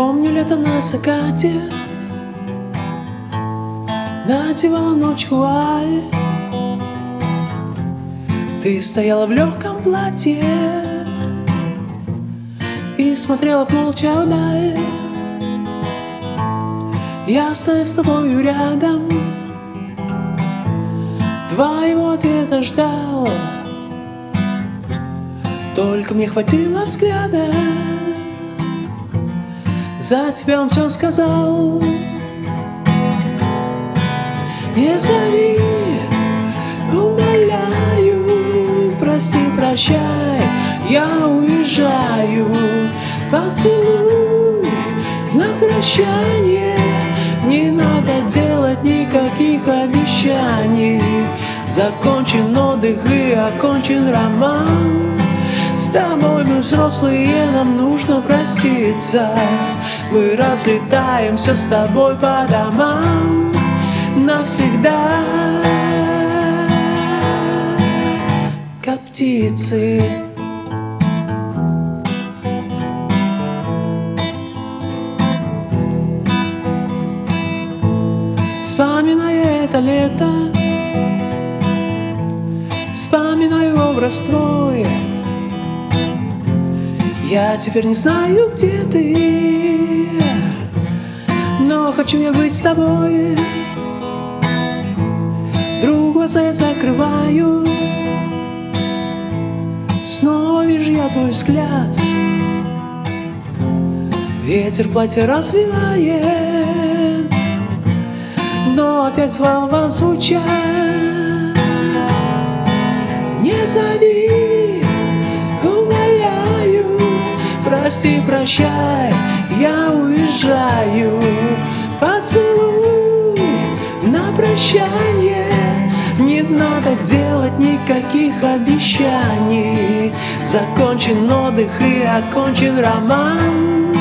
Помню лето на закате Надевала ночь вуаль Ты стояла в легком платье И смотрела молча вдаль. Я стою с тобою рядом. Твоего ответа ждал Только мне хватило взгляда За тебя он все сказал. Не зови, умоляю Прости, прощай, я уезжаю. Поцелуй на прощание Не надо делать никаких обещаний. Закончен отдых и окончен роман С тобой мы взрослые, нам нужно проститься. Мы разлетаемся с тобой по домам Навсегда. Как птицы. Вспоминаю это лето. Вспоминаю образ твой Я теперь не знаю, где ты Но хочу я быть с тобой. Вдруг глаза я закрываю Снова вижу я твой взгляд. Ветер платье развивает Но опять слова звучат. Не зови, Прости, прощай, я уезжаю. Поцелуй на прощание. Не надо делать никаких обещаний. Закончен отдых и окончен роман.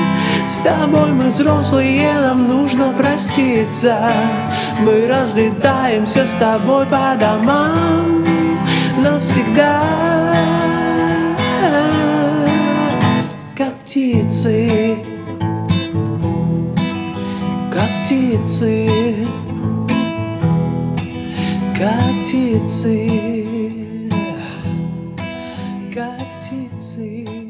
С тобой мы взрослые, нам нужно проститься. Мы разлетаемся с тобой по домам. Навсегда как птицы, как птицы, как птицы, как птицы.